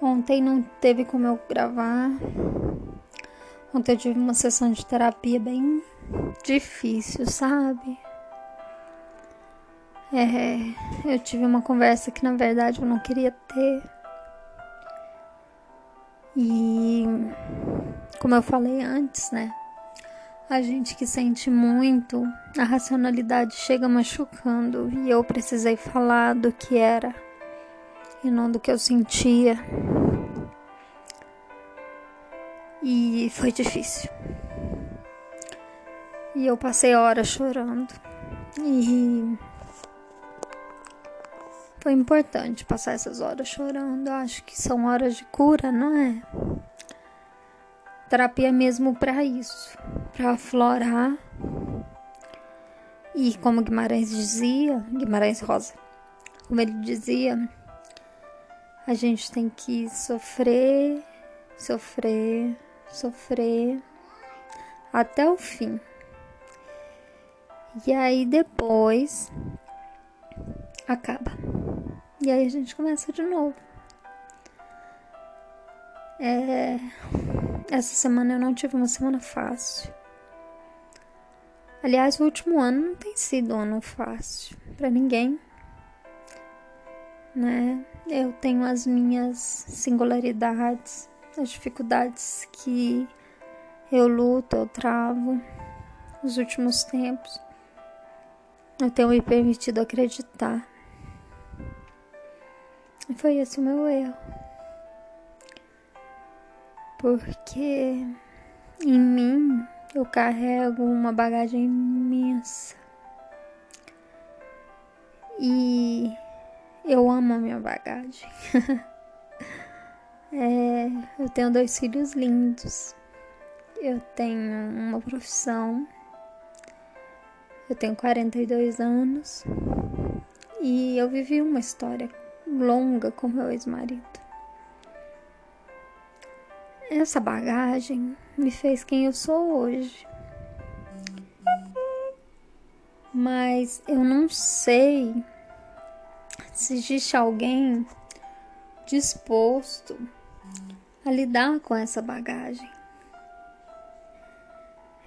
Ontem não teve como eu gravar. Ontem eu tive uma sessão de terapia bem difícil, sabe? É, eu tive uma conversa que na verdade eu não queria ter. E como eu falei antes, né? A gente que sente muito, a racionalidade chega machucando e eu precisei falar do que era e não do que eu sentia. E foi difícil. E eu passei horas chorando. E foi importante passar essas horas chorando. Eu acho que são horas de cura, não é? Terapia mesmo para isso, para aflorar. E como Guimarães dizia, Guimarães Rosa, como ele dizia, a gente tem que sofrer, sofrer, sofrer até o fim. E aí depois acaba. E aí a gente começa de novo. É... Essa semana eu não tive uma semana fácil. Aliás, o último ano não tem sido um ano fácil para ninguém né? Eu tenho as minhas singularidades, as dificuldades que eu luto, eu travo nos últimos tempos. Eu tenho me permitido acreditar. E foi esse o meu erro. Porque em mim eu carrego uma bagagem imensa. E eu amo a minha bagagem. é, eu tenho dois filhos lindos. Eu tenho uma profissão. Eu tenho 42 anos. E eu vivi uma história longa com meu ex-marido. Essa bagagem me fez quem eu sou hoje. Mas eu não sei se existe alguém disposto a lidar com essa bagagem.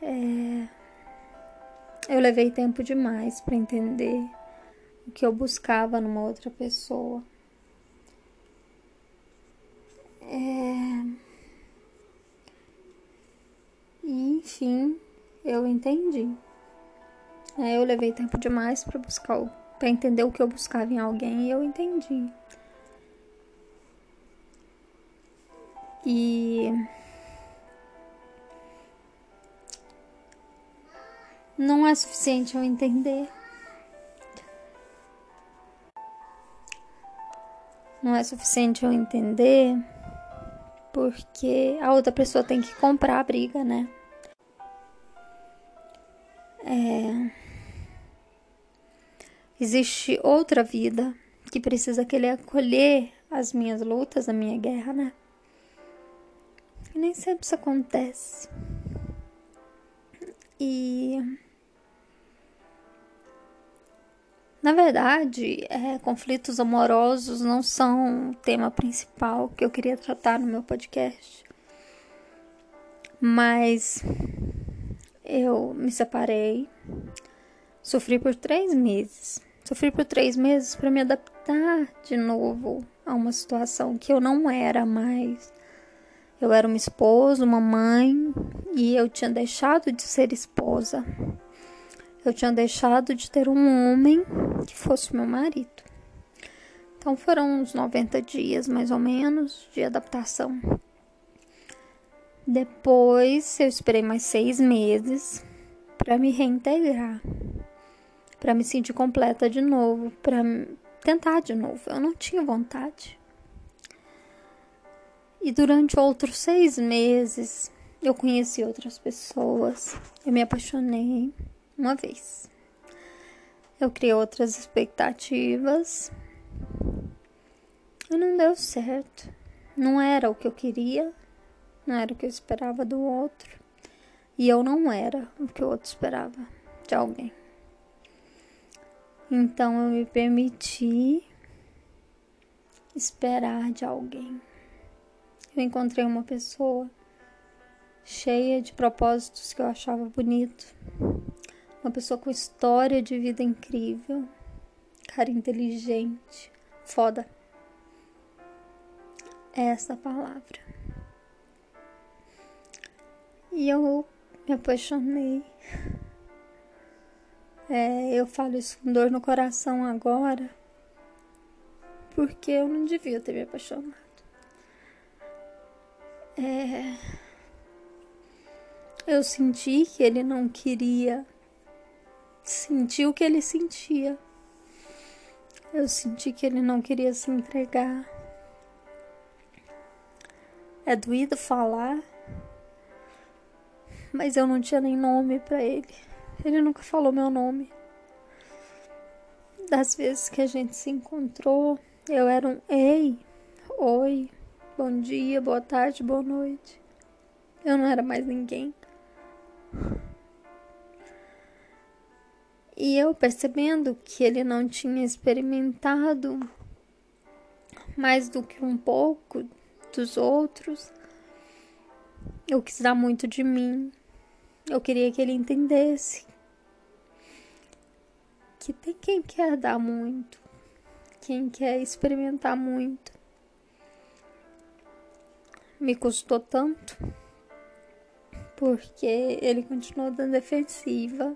É... Eu levei tempo demais para entender o que eu buscava numa outra pessoa. É... E, enfim, eu entendi. É, eu levei tempo demais para buscar para entender o que eu buscava em alguém e eu entendi. E não é suficiente eu entender. Não é suficiente eu entender porque a outra pessoa tem que comprar a briga, né? É Existe outra vida que precisa querer acolher as minhas lutas, a minha guerra, né? E nem sempre isso acontece. E. Na verdade, é, conflitos amorosos não são o tema principal que eu queria tratar no meu podcast. Mas eu me separei, sofri por três meses. Sofri por três meses para me adaptar de novo a uma situação que eu não era mais. Eu era uma esposa, uma mãe, e eu tinha deixado de ser esposa. Eu tinha deixado de ter um homem que fosse meu marido. Então foram uns 90 dias, mais ou menos, de adaptação. Depois eu esperei mais seis meses para me reintegrar para me sentir completa de novo, para tentar de novo. Eu não tinha vontade. E durante outros seis meses eu conheci outras pessoas, eu me apaixonei uma vez. Eu criei outras expectativas e não deu certo. Não era o que eu queria, não era o que eu esperava do outro, e eu não era o que o outro esperava de alguém. Então eu me permiti esperar de alguém. Eu encontrei uma pessoa cheia de propósitos que eu achava bonito, uma pessoa com história de vida incrível, cara inteligente, foda. É essa palavra. E eu me apaixonei. É, eu falo isso com dor no coração agora, porque eu não devia ter me apaixonado. É, eu senti que ele não queria sentir o que ele sentia. Eu senti que ele não queria se entregar. É doído falar, mas eu não tinha nem nome para ele. Ele nunca falou meu nome. Das vezes que a gente se encontrou, eu era um ei, oi, bom dia, boa tarde, boa noite. Eu não era mais ninguém. E eu percebendo que ele não tinha experimentado mais do que um pouco dos outros, eu quis dar muito de mim. Eu queria que ele entendesse que tem quem quer dar muito, quem quer experimentar muito. Me custou tanto porque ele continuou dando defensiva.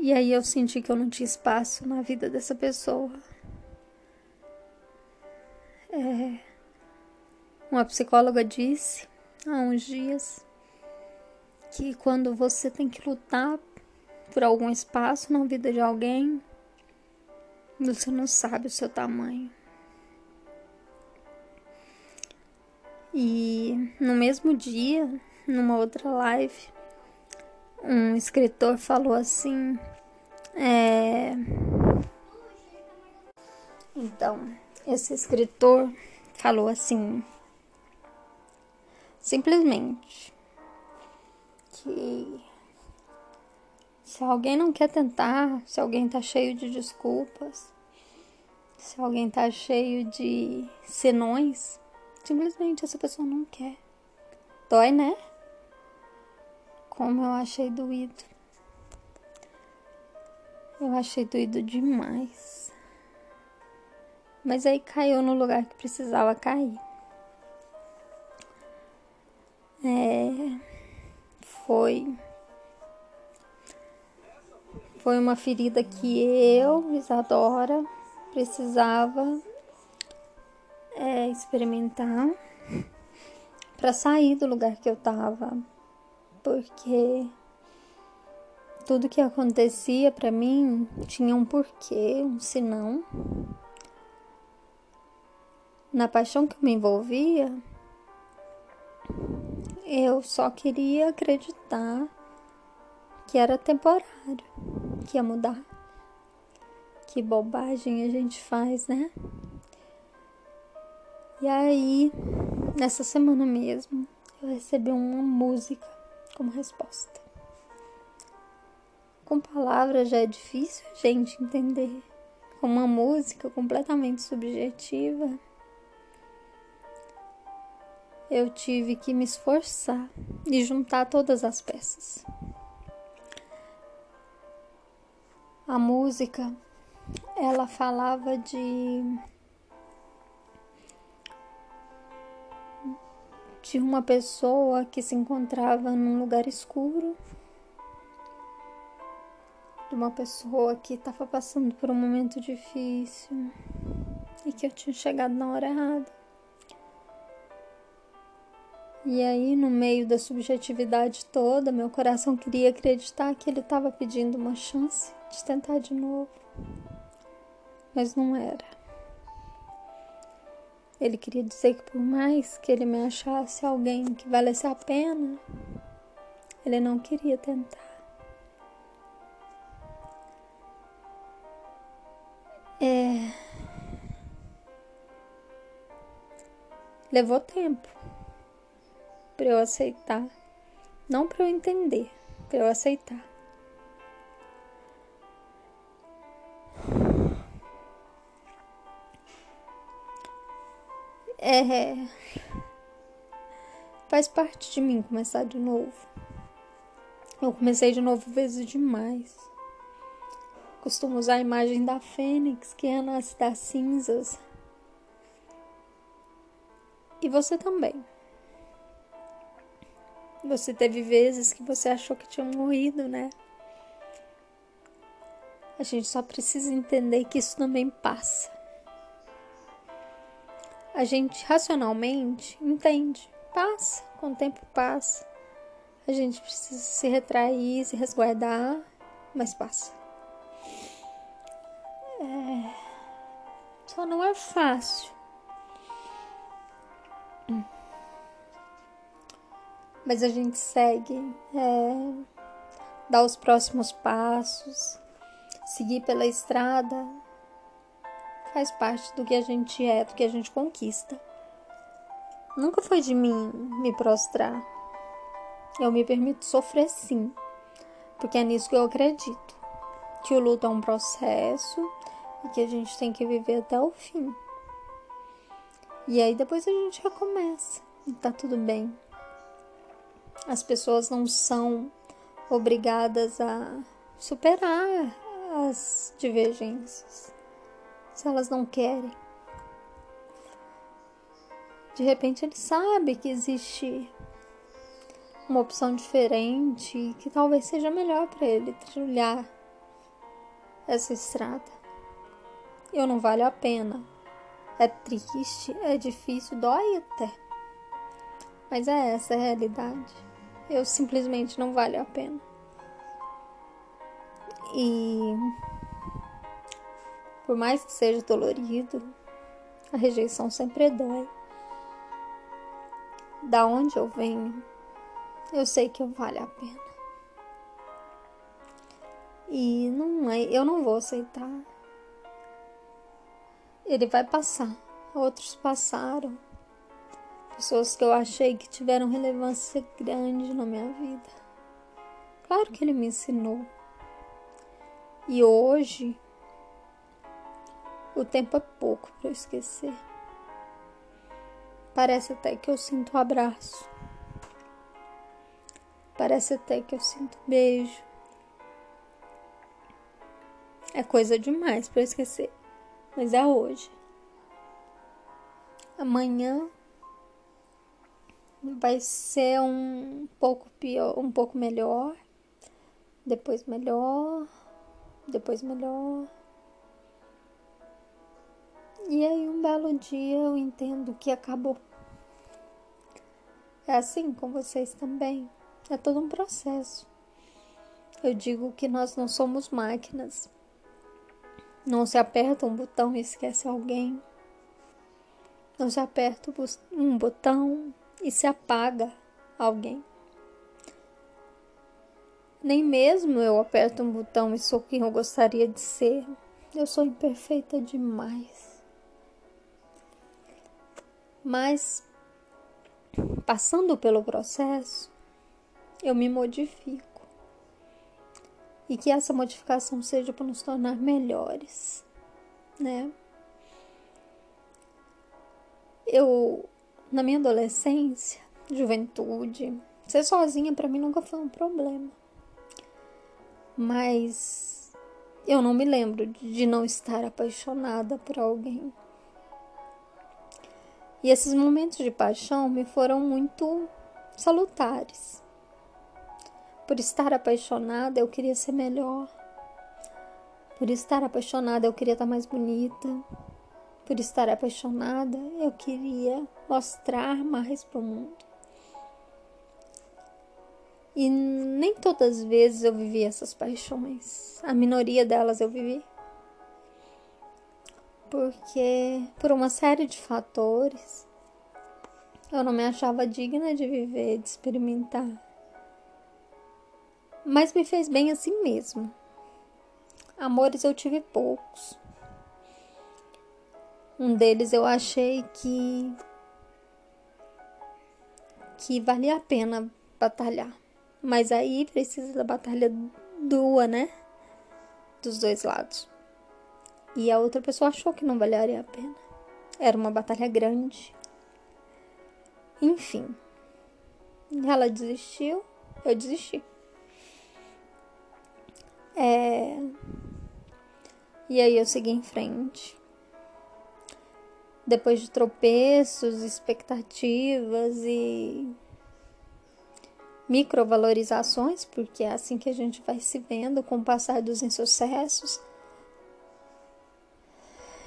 E aí eu senti que eu não tinha espaço na vida dessa pessoa. É, uma psicóloga disse há uns dias que quando você tem que lutar por algum espaço na vida de alguém, você não sabe o seu tamanho. E no mesmo dia, numa outra live, um escritor falou assim: é... Então, esse escritor falou assim, simplesmente, que se alguém não quer tentar, se alguém tá cheio de desculpas, se alguém tá cheio de senões, Simplesmente essa pessoa não quer. Dói, né? Como eu achei doído. Eu achei doído demais. Mas aí caiu no lugar que precisava cair. É. Foi. Foi uma ferida que eu, Isadora, precisava é, experimentar para sair do lugar que eu tava, porque tudo que acontecia para mim tinha um porquê, um senão. Na paixão que eu me envolvia, eu só queria acreditar que era temporário, que ia mudar. Que bobagem a gente faz, né? E aí, nessa semana mesmo, eu recebi uma música como resposta. Com palavras já é difícil a gente entender. Com uma música completamente subjetiva, eu tive que me esforçar e juntar todas as peças. A música, ela falava de de uma pessoa que se encontrava num lugar escuro, de uma pessoa que estava passando por um momento difícil e que eu tinha chegado na hora errada. E aí, no meio da subjetividade toda, meu coração queria acreditar que ele estava pedindo uma chance de tentar de novo, mas não era. Ele queria dizer que por mais que ele me achasse alguém que valesse a pena, ele não queria tentar. É... Levou tempo para eu aceitar, não para eu entender, para eu aceitar. É. Faz parte de mim começar de novo. Eu comecei de novo vezes demais. Costumo usar a imagem da fênix que renasce das cinzas. E você também. Você teve vezes que você achou que tinha morrido, né? A gente só precisa entender que isso também passa. A gente racionalmente entende, passa, com o tempo passa. A gente precisa se retrair, se resguardar, mas passa. É... Só não é fácil. Mas a gente segue, é... dá os próximos passos, seguir pela estrada faz parte do que a gente é, do que a gente conquista. Nunca foi de mim me prostrar. Eu me permito sofrer sim, porque é nisso que eu acredito. Que o luto é um processo e que a gente tem que viver até o fim. E aí depois a gente recomeça e tá tudo bem. As pessoas não são obrigadas a superar as divergências se elas não querem. De repente ele sabe que existe uma opção diferente que talvez seja melhor para ele trilhar essa estrada. Eu não vale a pena. É triste, é difícil, dói até. Mas é essa a realidade. Eu simplesmente não vale a pena. E por mais que seja dolorido, a rejeição sempre dói. Da onde eu venho, eu sei que vale a pena. E não é, eu não vou aceitar. Ele vai passar. Outros passaram. Pessoas que eu achei que tiveram relevância grande na minha vida. Claro que ele me ensinou. E hoje o tempo é pouco para eu esquecer. Parece até que eu sinto um abraço. Parece até que eu sinto um beijo. É coisa demais para esquecer, mas é hoje. Amanhã vai ser um pouco pior, um pouco melhor, depois melhor, depois melhor. E aí, um belo dia, eu entendo que acabou. É assim com vocês também. É todo um processo. Eu digo que nós não somos máquinas. Não se aperta um botão e esquece alguém. Não se aperta um botão e se apaga alguém. Nem mesmo eu aperto um botão e sou quem eu gostaria de ser. Eu sou imperfeita demais. Mas passando pelo processo, eu me modifico. E que essa modificação seja para nos tornar melhores, né? Eu, na minha adolescência, juventude, ser sozinha para mim nunca foi um problema. Mas eu não me lembro de não estar apaixonada por alguém. E esses momentos de paixão me foram muito salutares. Por estar apaixonada, eu queria ser melhor. Por estar apaixonada, eu queria estar mais bonita. Por estar apaixonada, eu queria mostrar mais para o mundo. E nem todas as vezes eu vivi essas paixões. A minoria delas eu vivi porque por uma série de fatores eu não me achava digna de viver, de experimentar. Mas me fez bem assim mesmo. Amores eu tive poucos. Um deles eu achei que que valia a pena batalhar. Mas aí precisa da batalha dua, né? Dos dois lados. E a outra pessoa achou que não valeria a pena. Era uma batalha grande. Enfim, ela desistiu, eu desisti. É... E aí eu segui em frente. Depois de tropeços, expectativas e microvalorizações, porque é assim que a gente vai se vendo com o passar dos insucessos.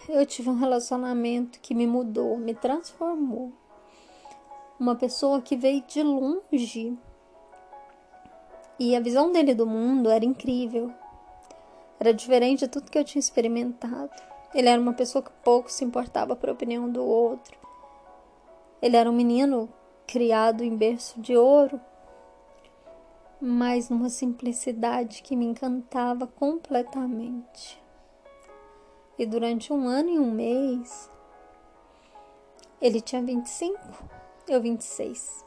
Eu tive um relacionamento que me mudou, me transformou. Uma pessoa que veio de longe. E a visão dele do mundo era incrível. Era diferente de tudo que eu tinha experimentado. Ele era uma pessoa que pouco se importava por a opinião do outro. Ele era um menino criado em berço de ouro, mas numa simplicidade que me encantava completamente. E durante um ano e um mês, ele tinha 25, eu 26.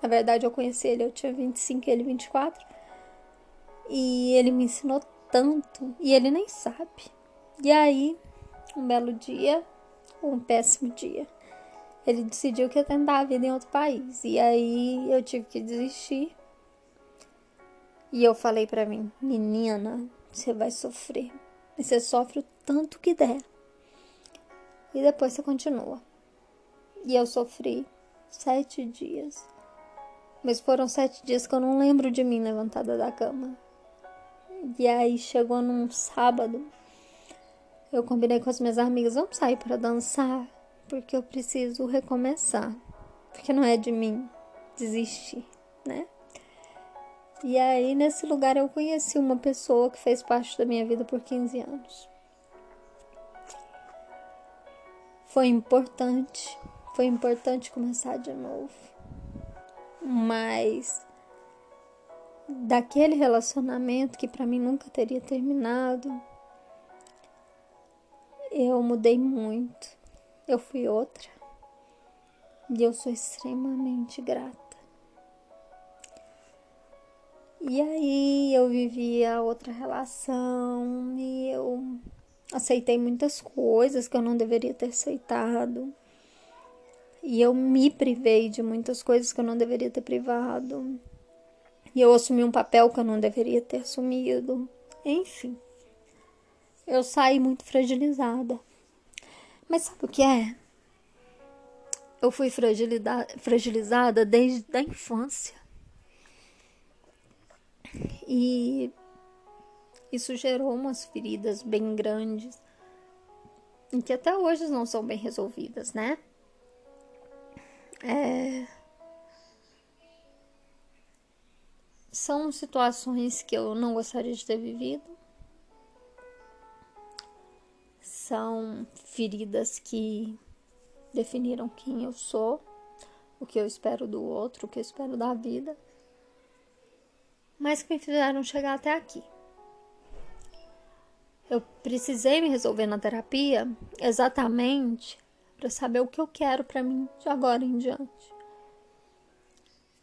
Na verdade, eu conheci ele, eu tinha 25 e ele 24. E ele me ensinou tanto e ele nem sabe. E aí, um belo dia, um péssimo dia, ele decidiu que ia tentar a vida em outro país. E aí eu tive que desistir. E eu falei para mim, menina, você vai sofrer. E você sofre o tanto que der. E depois você continua. E eu sofri sete dias. Mas foram sete dias que eu não lembro de mim levantada da cama. E aí chegou num sábado. Eu combinei com as minhas amigas, vamos sair para dançar porque eu preciso recomeçar, porque não é de mim desistir? E aí, nesse lugar, eu conheci uma pessoa que fez parte da minha vida por 15 anos. Foi importante, foi importante começar de novo. Mas daquele relacionamento que para mim nunca teria terminado, eu mudei muito. Eu fui outra. E eu sou extremamente grata. E aí eu vivi a outra relação e eu aceitei muitas coisas que eu não deveria ter aceitado. E eu me privei de muitas coisas que eu não deveria ter privado. E eu assumi um papel que eu não deveria ter assumido. Enfim, eu saí muito fragilizada. Mas sabe o que é? Eu fui fragilizada desde a infância. E isso gerou umas feridas bem grandes, em que até hoje não são bem resolvidas, né? É... São situações que eu não gostaria de ter vivido são feridas que definiram quem eu sou, o que eu espero do outro, o que eu espero da vida, mas que me fizeram chegar até aqui. Eu precisei me resolver na terapia exatamente para saber o que eu quero para mim de agora em diante.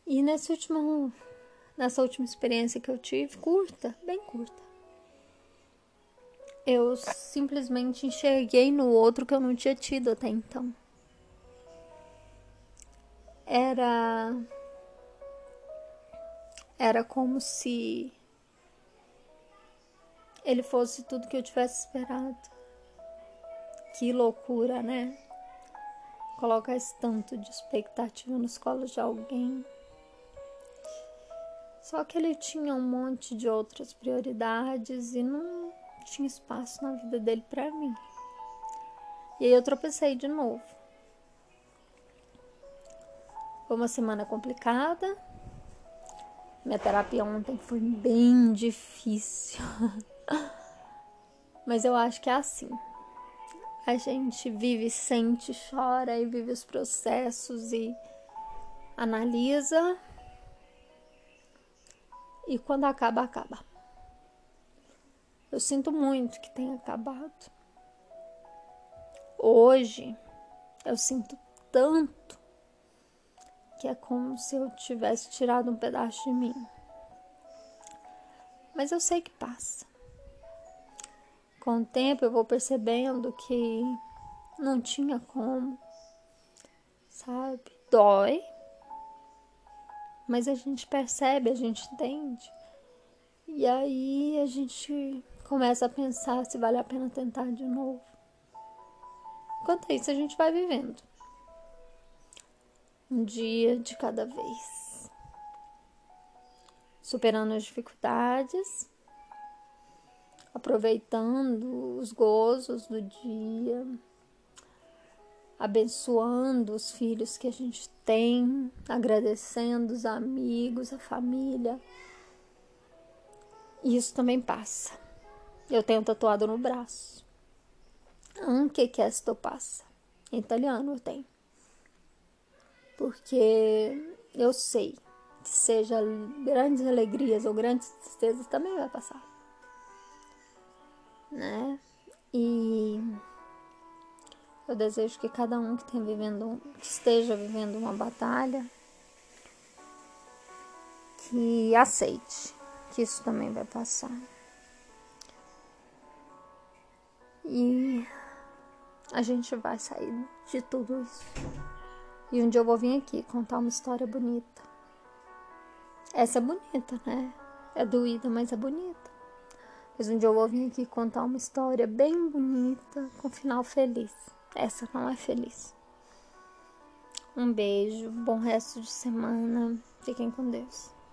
E nesse último, nessa última experiência que eu tive, curta, bem curta, eu simplesmente enxerguei no outro que eu não tinha tido até então. Era. Era como se ele fosse tudo que eu tivesse esperado. Que loucura, né? Colocar esse tanto de expectativa nos colos de alguém. Só que ele tinha um monte de outras prioridades e não tinha espaço na vida dele para mim. E aí eu tropecei de novo. Foi uma semana complicada. Minha terapia ontem foi bem difícil. Mas eu acho que é assim. A gente vive, sente, chora e vive os processos e analisa. E quando acaba, acaba. Eu sinto muito que tenha acabado. Hoje eu sinto tanto que é como se eu tivesse tirado um pedaço de mim. Mas eu sei que passa. Com o tempo eu vou percebendo que não tinha como. sabe? Dói, mas a gente percebe, a gente entende. E aí a gente começa a pensar se vale a pena tentar de novo. Enquanto isso, a gente vai vivendo. Um dia de cada vez. Superando as dificuldades, aproveitando os gozos do dia, abençoando os filhos que a gente tem, agradecendo os amigos, a família. Isso também passa. Eu tenho tatuado no braço. Anche questo passa. Em italiano eu tenho. Porque eu sei que seja grandes alegrias ou grandes tristezas também vai passar. Né? E eu desejo que cada um que, vivendo, que esteja vivendo uma batalha, que aceite que isso também vai passar. E a gente vai sair de tudo isso. E um dia eu vou vir aqui contar uma história bonita. Essa é bonita, né? É doída, mas é bonita. Mas um dia eu vou vir aqui contar uma história bem bonita, com final feliz. Essa não é feliz. Um beijo, bom resto de semana. Fiquem com Deus.